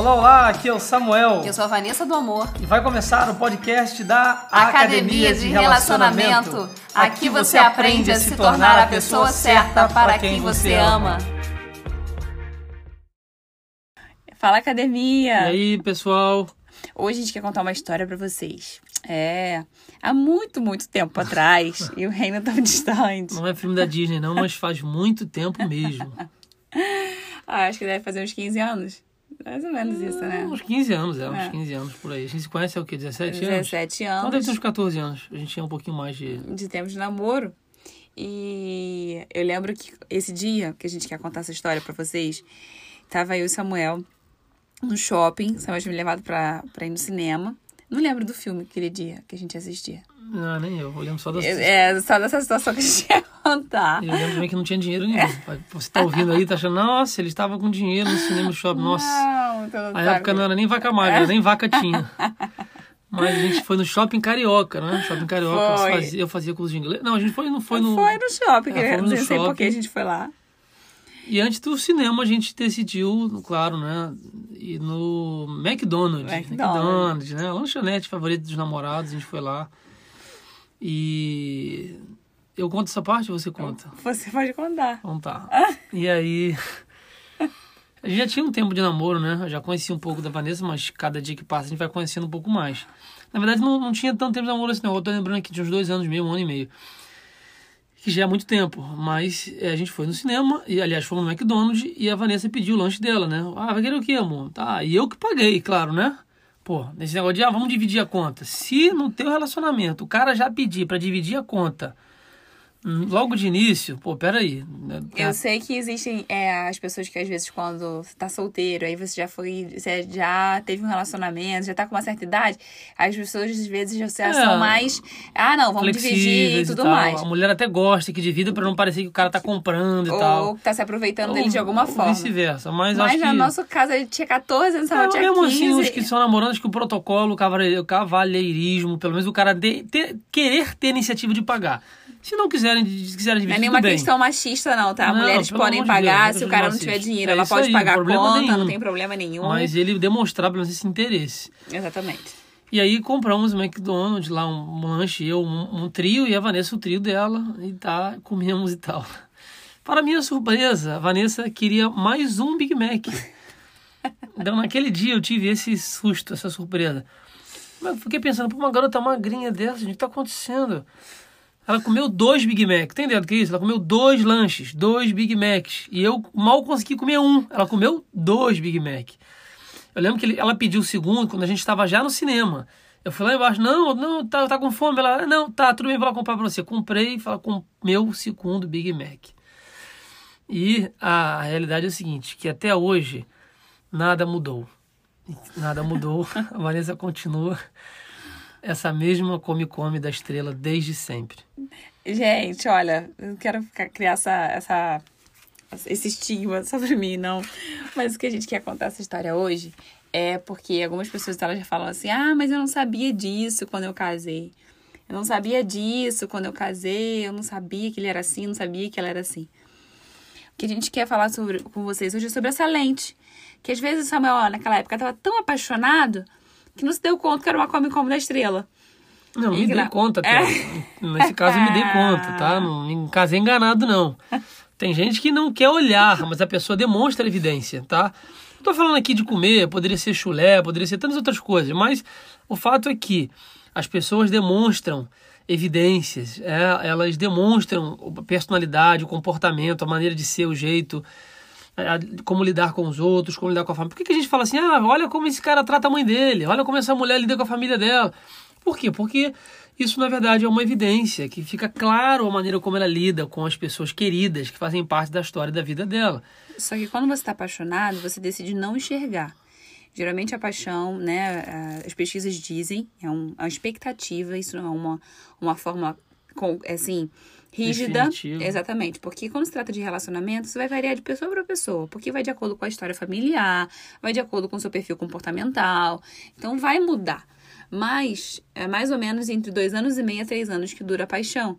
Olá, olá, aqui é o Samuel. Eu sou a Vanessa do Amor. E vai começar o podcast da Academia, de, Relacionamento. Aqui você aprende a se tornar a pessoa certa para quem você ama. Fala, academia! E aí, pessoal? Hoje a gente quer contar uma história para vocês. É, há muito, muito tempo atrás, e o reino tão distante. Não é filme da Disney, não, mas faz muito tempo mesmo. ah, acho que deve fazer uns 15 anos. Mais ou menos isso, né? Uns 15 anos, é, uns é. 15 anos por aí. A gente se conhece há o quê? 17 anos? 17 anos. Então deve ter uns 14 anos. A gente tinha um pouquinho mais de. De tempo de namoro. E eu lembro que esse dia que a gente quer contar essa história para vocês, tava eu e Samuel no shopping. Samuel tinha me levado pra, pra ir no cinema. Não lembro do filme aquele dia que a gente assistia. Não, nem eu. Eu lembro só dessa É, só dessa situação que a gente ia contar. Eu lembro também que não tinha dinheiro nenhum. Você tá ouvindo aí, tá achando, nossa, ele estava com dinheiro no cinema shopping, nossa. Não, então não A época não era nem vaca magra, nem vaca tinha. Mas a gente foi no shopping carioca, né? Shopping carioca. Fazia, eu fazia curso de inglês. Não, a gente foi, não foi no. Foi no shopping, é, sei por que a gente foi lá. E antes do cinema a gente decidiu, claro, né? Ir no McDonald's. McDonald's, McDonald's né? Lanchonete favorito dos namorados, a gente foi lá. E eu conto essa parte ou você conta? Você pode contar. Então tá. e aí. A gente já tinha um tempo de namoro, né? Eu já conhecia um pouco da Vanessa, mas cada dia que passa a gente vai conhecendo um pouco mais. Na verdade, não, não tinha tanto tempo de namoro assim, não. Eu tô lembrando aqui de uns dois anos meio, um ano e meio. Que já é muito tempo. Mas é, a gente foi no cinema, e aliás, fomos no McDonald's, e a Vanessa pediu o lanche dela, né? Ah, vai querer o quê, amor? Tá, e eu que paguei, claro, né? Pô, nesse negócio de, ah, vamos dividir a conta. Se no teu relacionamento o cara já pedir para dividir a conta Logo de início, pô, peraí. Né, eu é. sei que existem é, as pessoas que às vezes quando você tá solteiro, aí você já foi, você já teve um relacionamento, já tá com uma certa idade, as pessoas às vezes já é, são mais, ah não, vamos dividir e tudo e mais. A mulher até gosta que divida para não parecer que o cara tá comprando e Ou tal. Ou tá se aproveitando ou, dele de alguma forma. vice-versa, mas, mas acho no nosso caso, ele tinha 14 anos, é, tinha mesmo 15. assim, os que são namorando, acho que o protocolo, o cavalheirismo, pelo menos o cara de, ter, querer ter iniciativa de pagar. Se não quiserem, quiserem dividir, Não é nenhuma bem. questão machista, não, tá? Não, Mulheres podem pagar, Deus, se o cara não tiver dinheiro, é ela pode aí, pagar a conta, nenhum. não tem problema nenhum. Mas ele demonstrar, pelo menos, esse interesse. Exatamente. E aí compramos o McDonald's lá, um, lanche, eu, um, um, trio, e a Vanessa o trio dela, e tá, comemos e tal. Para minha surpresa, a Vanessa queria mais um Big Mac. então, naquele dia eu tive esse susto, essa surpresa. Mas eu fiquei pensando, pô, uma garota magrinha dessa, gente, o que tá acontecendo? Ela comeu dois Big Mac. Tem ideia do que é isso? Ela comeu dois lanches, dois Big Macs. E eu mal consegui comer um. Ela comeu dois Big Mac. Eu lembro que ela pediu o segundo quando a gente estava já no cinema. Eu fui lá embaixo, não, não, tá, tá com fome. Ela, não, tá, tudo bem, vou lá comprar pra você. Comprei e comeu o segundo Big Mac. E a realidade é a seguinte, que até hoje nada mudou. Nada mudou. A Vanessa continua essa mesma come-come da estrela desde sempre. Gente, olha, eu quero criar essa, essa, esse estigma sobre mim, não. Mas o que a gente quer contar essa história hoje é porque algumas pessoas elas já falam assim: ah, mas eu não sabia disso quando eu casei. Eu não sabia disso quando eu casei, eu não sabia que ele era assim, não sabia que ela era assim. O que a gente quer falar sobre, com vocês hoje é sobre essa lente. Que às vezes o Samuel, naquela época, estava tão apaixonado que não se deu conta que era uma Come Come da Estrela. Não, me dei conta, até. Nesse caso me dei conta, tá? Não me casei enganado, não. Tem gente que não quer olhar, mas a pessoa demonstra evidência, tá? Não tô falando aqui de comer, poderia ser chulé, poderia ser tantas outras coisas, mas o fato é que as pessoas demonstram evidências, é, elas demonstram a personalidade, o comportamento, a maneira de ser, o jeito, como lidar com os outros, como lidar com a família. Por que, que a gente fala assim, ah, olha como esse cara trata a mãe dele, olha como essa mulher lida com a família dela. Por quê? Porque isso, na verdade, é uma evidência, que fica claro a maneira como ela lida com as pessoas queridas que fazem parte da história da vida dela. Só que quando você está apaixonado, você decide não enxergar. Geralmente a paixão, né, as pesquisas dizem, é uma expectativa, isso não é uma, uma forma, com, assim, rígida. Definitivo. Exatamente. Porque quando se trata de relacionamento, isso vai variar de pessoa para pessoa. Porque vai de acordo com a história familiar, vai de acordo com o seu perfil comportamental. Então vai mudar. Mas é mais ou menos entre dois anos e meio a três anos que dura a paixão.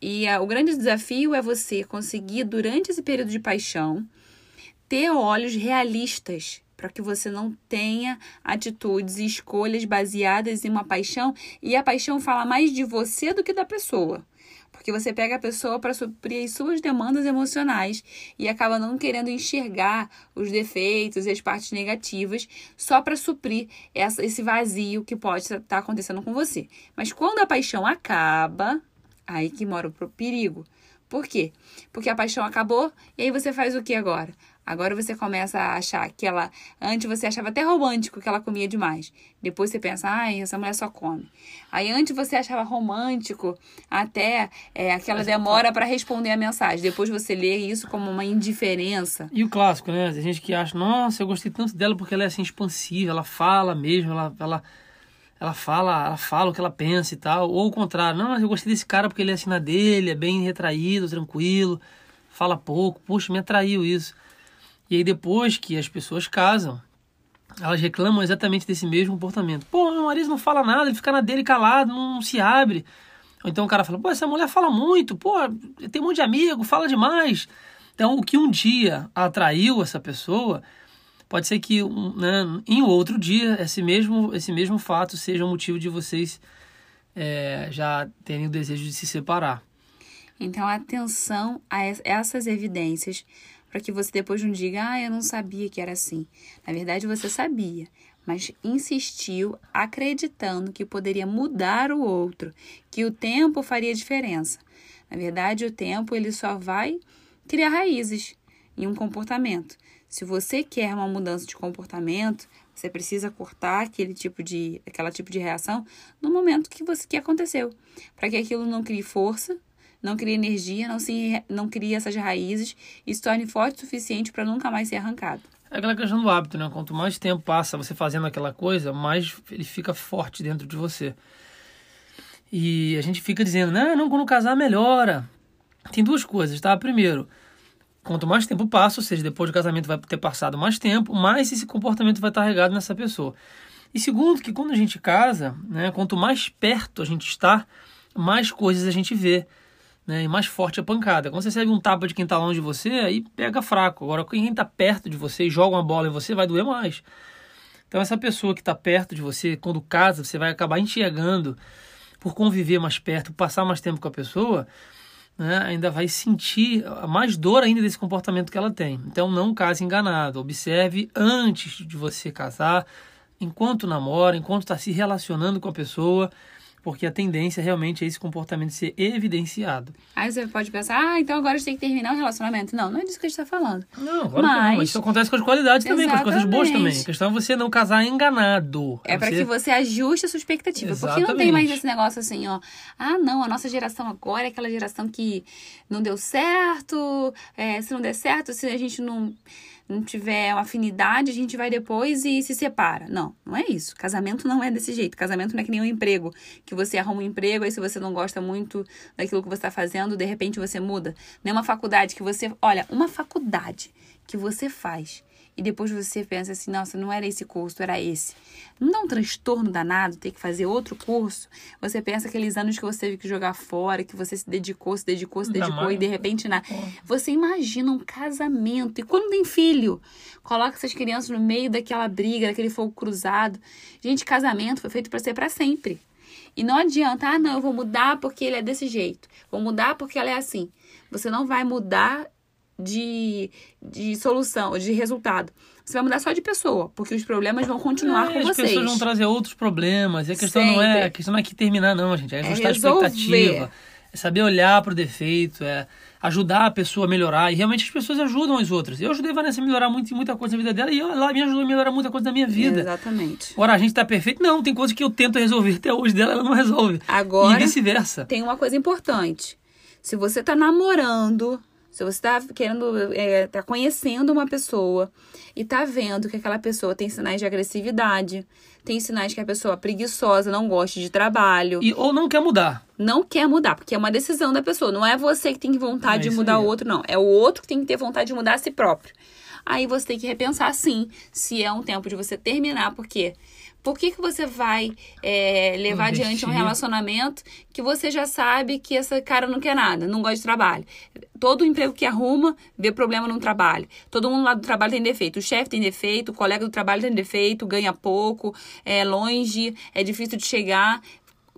E a, o grande desafio é você conseguir, durante esse período de paixão, ter olhos realistas para que você não tenha atitudes e escolhas baseadas em uma paixão e a paixão fala mais de você do que da pessoa. Porque você pega a pessoa para suprir as suas demandas emocionais e acaba não querendo enxergar os defeitos e as partes negativas só para suprir essa, esse vazio que pode estar tá acontecendo com você. Mas quando a paixão acaba, aí que mora o perigo. Por quê? Porque a paixão acabou e aí você faz o que agora? Agora você começa a achar que ela. Antes você achava até romântico que ela comia demais. Depois você pensa, ai, essa mulher só come. Aí antes você achava romântico até é, aquela demora para responder a mensagem. Depois você lê isso como uma indiferença. E o clássico, né? Tem gente que acha, nossa, eu gostei tanto dela porque ela é assim expansiva, ela fala mesmo, ela. ela ela fala, ela fala o que ela pensa e tal, ou o contrário, não, eu gostei desse cara porque ele é assim na dele, é bem retraído, tranquilo, fala pouco, puxa, me atraiu isso. E aí depois que as pessoas casam, elas reclamam exatamente desse mesmo comportamento. Pô, meu marido não fala nada, ele fica na dele calado, não se abre. Ou então o cara fala, pô, essa mulher fala muito, pô, tem um monte de amigo, fala demais. Então o que um dia atraiu essa pessoa, pode ser que né, em outro dia esse mesmo, esse mesmo fato seja o motivo de vocês é, já terem o desejo de se separar. Então, atenção a essas evidências para que você depois não diga, ah, eu não sabia que era assim. Na verdade, você sabia, mas insistiu acreditando que poderia mudar o outro, que o tempo faria diferença. Na verdade, o tempo ele só vai criar raízes em um comportamento. Se você quer uma mudança de comportamento, você precisa cortar aquele tipo de, aquela tipo de reação no momento que você que aconteceu, para que aquilo não crie força, não cria energia, não, se, não cria essas raízes e se torne forte o suficiente para nunca mais ser arrancado. É aquela questão do hábito, né? Quanto mais tempo passa você fazendo aquela coisa, mais ele fica forte dentro de você. E a gente fica dizendo, não, não, quando casar melhora. Tem duas coisas, tá? Primeiro, quanto mais tempo passa, ou seja, depois do casamento vai ter passado mais tempo, mais esse comportamento vai estar regado nessa pessoa. E segundo, que quando a gente casa, né, quanto mais perto a gente está, mais coisas a gente vê né? E mais forte a pancada. Quando você recebe um tapa de quem está longe de você, aí pega fraco. Agora, quem está perto de você e joga uma bola em você, vai doer mais. Então, essa pessoa que está perto de você, quando casa, você vai acabar enxergando, por conviver mais perto, passar mais tempo com a pessoa, né? ainda vai sentir mais dor ainda desse comportamento que ela tem. Então, não case enganado. Observe antes de você casar, enquanto namora, enquanto está se relacionando com a pessoa porque a tendência realmente é esse comportamento ser evidenciado. Aí você pode pensar, ah, então agora a gente tem que terminar o relacionamento. Não, não é disso que a gente está falando. Não, agora mas... não. Isso acontece com as qualidades também, Exatamente. com as coisas boas também. A questão é você não casar enganado. É, é para você... que você ajuste a sua expectativa. Exatamente. Porque não tem mais esse negócio assim, ó. Ah, não, a nossa geração agora é aquela geração que não deu certo. É, se não der certo, se a gente não não tiver uma afinidade, a gente vai depois e se separa. Não, não é isso. Casamento não é desse jeito. Casamento não é que nem um emprego, que você arruma um emprego, aí se você não gosta muito daquilo que você está fazendo, de repente você muda. Nem uma faculdade que você. Olha, uma faculdade que você faz e depois você pensa assim, nossa, não era esse curso, era esse. Não dá um transtorno danado ter que fazer outro curso? Você pensa aqueles anos que você teve que jogar fora, que você se dedicou, se dedicou, se dedicou e de repente nada. Você imagina um casamento e quando tem filho, coloca essas crianças no meio daquela briga, daquele fogo cruzado. Gente, casamento foi feito para ser para sempre. E não adianta, ah, não, eu vou mudar porque ele é desse jeito. Vou mudar porque ela é assim. Você não vai mudar de, de solução, de resultado. Você vai mudar só de pessoa, porque os problemas vão continuar é, com as vocês. As pessoas vão trazer outros problemas. E a questão não é, a questão não é que terminar, não, gente. É ajustar é a expectativa. É saber olhar para o defeito, é ajudar a pessoa a melhorar. E realmente as pessoas ajudam as outras. Eu ajudei a Vanessa a melhorar muito, muita coisa na vida dela e ela me ajudou a melhorar muita coisa na minha vida. Exatamente. Agora, a gente tá perfeito? Não, tem coisas que eu tento resolver até hoje dela, ela não resolve. Agora, e vice-versa. Tem uma coisa importante. Se você tá namorando se você está querendo, é, tá conhecendo uma pessoa e tá vendo que aquela pessoa tem sinais de agressividade, tem sinais que a pessoa é preguiçosa, não gosta de trabalho. E, ou não quer mudar. Não quer mudar, porque é uma decisão da pessoa. Não é você que tem vontade é de mudar o outro, não. É o outro que tem que ter vontade de mudar a si próprio. Aí você tem que repensar sim se é um tempo de você terminar, porque por que, que você vai é, levar Investir. adiante um relacionamento que você já sabe que essa cara não quer nada, não gosta de trabalho? Todo emprego que arruma vê problema no trabalho. Todo mundo lá do trabalho tem defeito. O chefe tem defeito, o colega do trabalho tem defeito, ganha pouco, é longe, é difícil de chegar.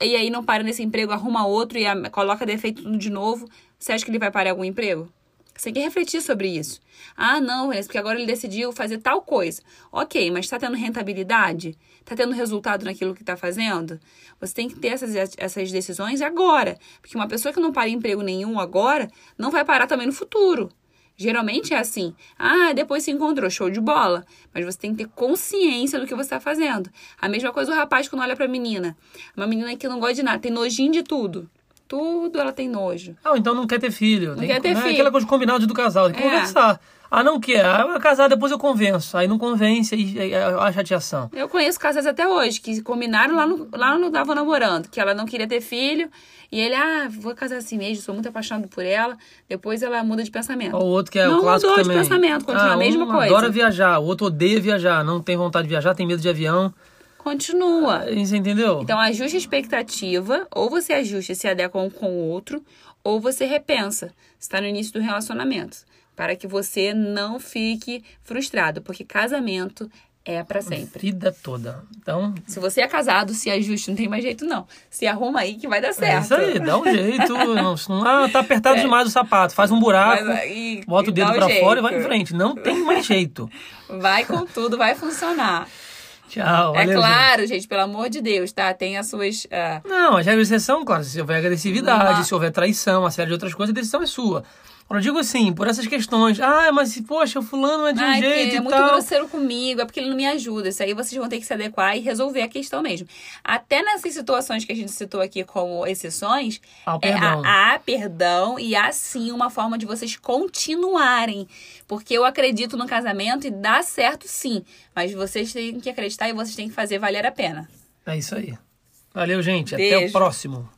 E aí não para nesse emprego, arruma outro e a- coloca defeito de novo. Você acha que ele vai parar algum emprego? Você tem que refletir sobre isso. Ah, não, porque agora ele decidiu fazer tal coisa. Ok, mas está tendo rentabilidade? Está tendo resultado naquilo que está fazendo? Você tem que ter essas, essas decisões agora. Porque uma pessoa que não para em emprego nenhum agora, não vai parar também no futuro. Geralmente é assim. Ah, depois se encontrou, show de bola. Mas você tem que ter consciência do que você está fazendo. A mesma coisa o rapaz quando olha pra menina. Uma menina que não gosta de nada, tem nojinho de tudo. Tudo ela tem nojo. Ah, então não quer ter filho. Tem quer que- ter né, filho. Aquela coisa combinada do casal, tem que É. conversar. Ah, não quer. Ah, casar, depois eu convenço. Aí não convence, aí aí a chateação. Eu conheço casais até hoje que combinaram lá no, lá no estavam namorando, que ela não queria ter filho. E ele, ah, vou casar assim mesmo, sou muito apaixonado por ela. Depois ela muda de pensamento. O outro que é não o clássico mudou também. de pensamento, continua ah, a mesma um coisa. adora viajar, o outro odeia viajar, não tem vontade de viajar, tem medo de avião. Continua. Você entendeu? Então, ajuste a expectativa, ou você ajusta e se adequa um com o outro, ou você repensa. Está no início do relacionamento. Para que você não fique frustrado, porque casamento é para sempre. Vida toda. Então, Se você é casado, se ajuste, não tem mais jeito, não. Se arruma aí que vai dar é certo. isso aí, dá um jeito. não, ah, tá apertado demais o sapato, faz um buraco, Mas aí, bota o dedo jeito. fora e vai em frente. Não tem mais jeito. Vai com tudo, vai funcionar. Tchau. é valeu, gente. claro, gente. pelo amor de Deus, tá? Tem as suas. ah, Não, as regras de exceção, claro, se houver agressividade, se houver traição, uma série de outras coisas, a decisão é sua. Quando eu digo assim, por essas questões, ah, mas poxa, o fulano é de um Ai, jeito é muito tal. grosseiro comigo, é porque ele não me ajuda. Isso aí vocês vão ter que se adequar e resolver a questão mesmo. Até nessas situações que a gente citou aqui como exceções, Ah, é, perdão. há, há perdão e há sim uma forma de vocês continuarem. Porque eu acredito no casamento e dá certo sim. Mas vocês têm que acreditar e vocês têm que fazer valer a pena. É isso aí. Valeu, gente. Até o Beijo. próximo.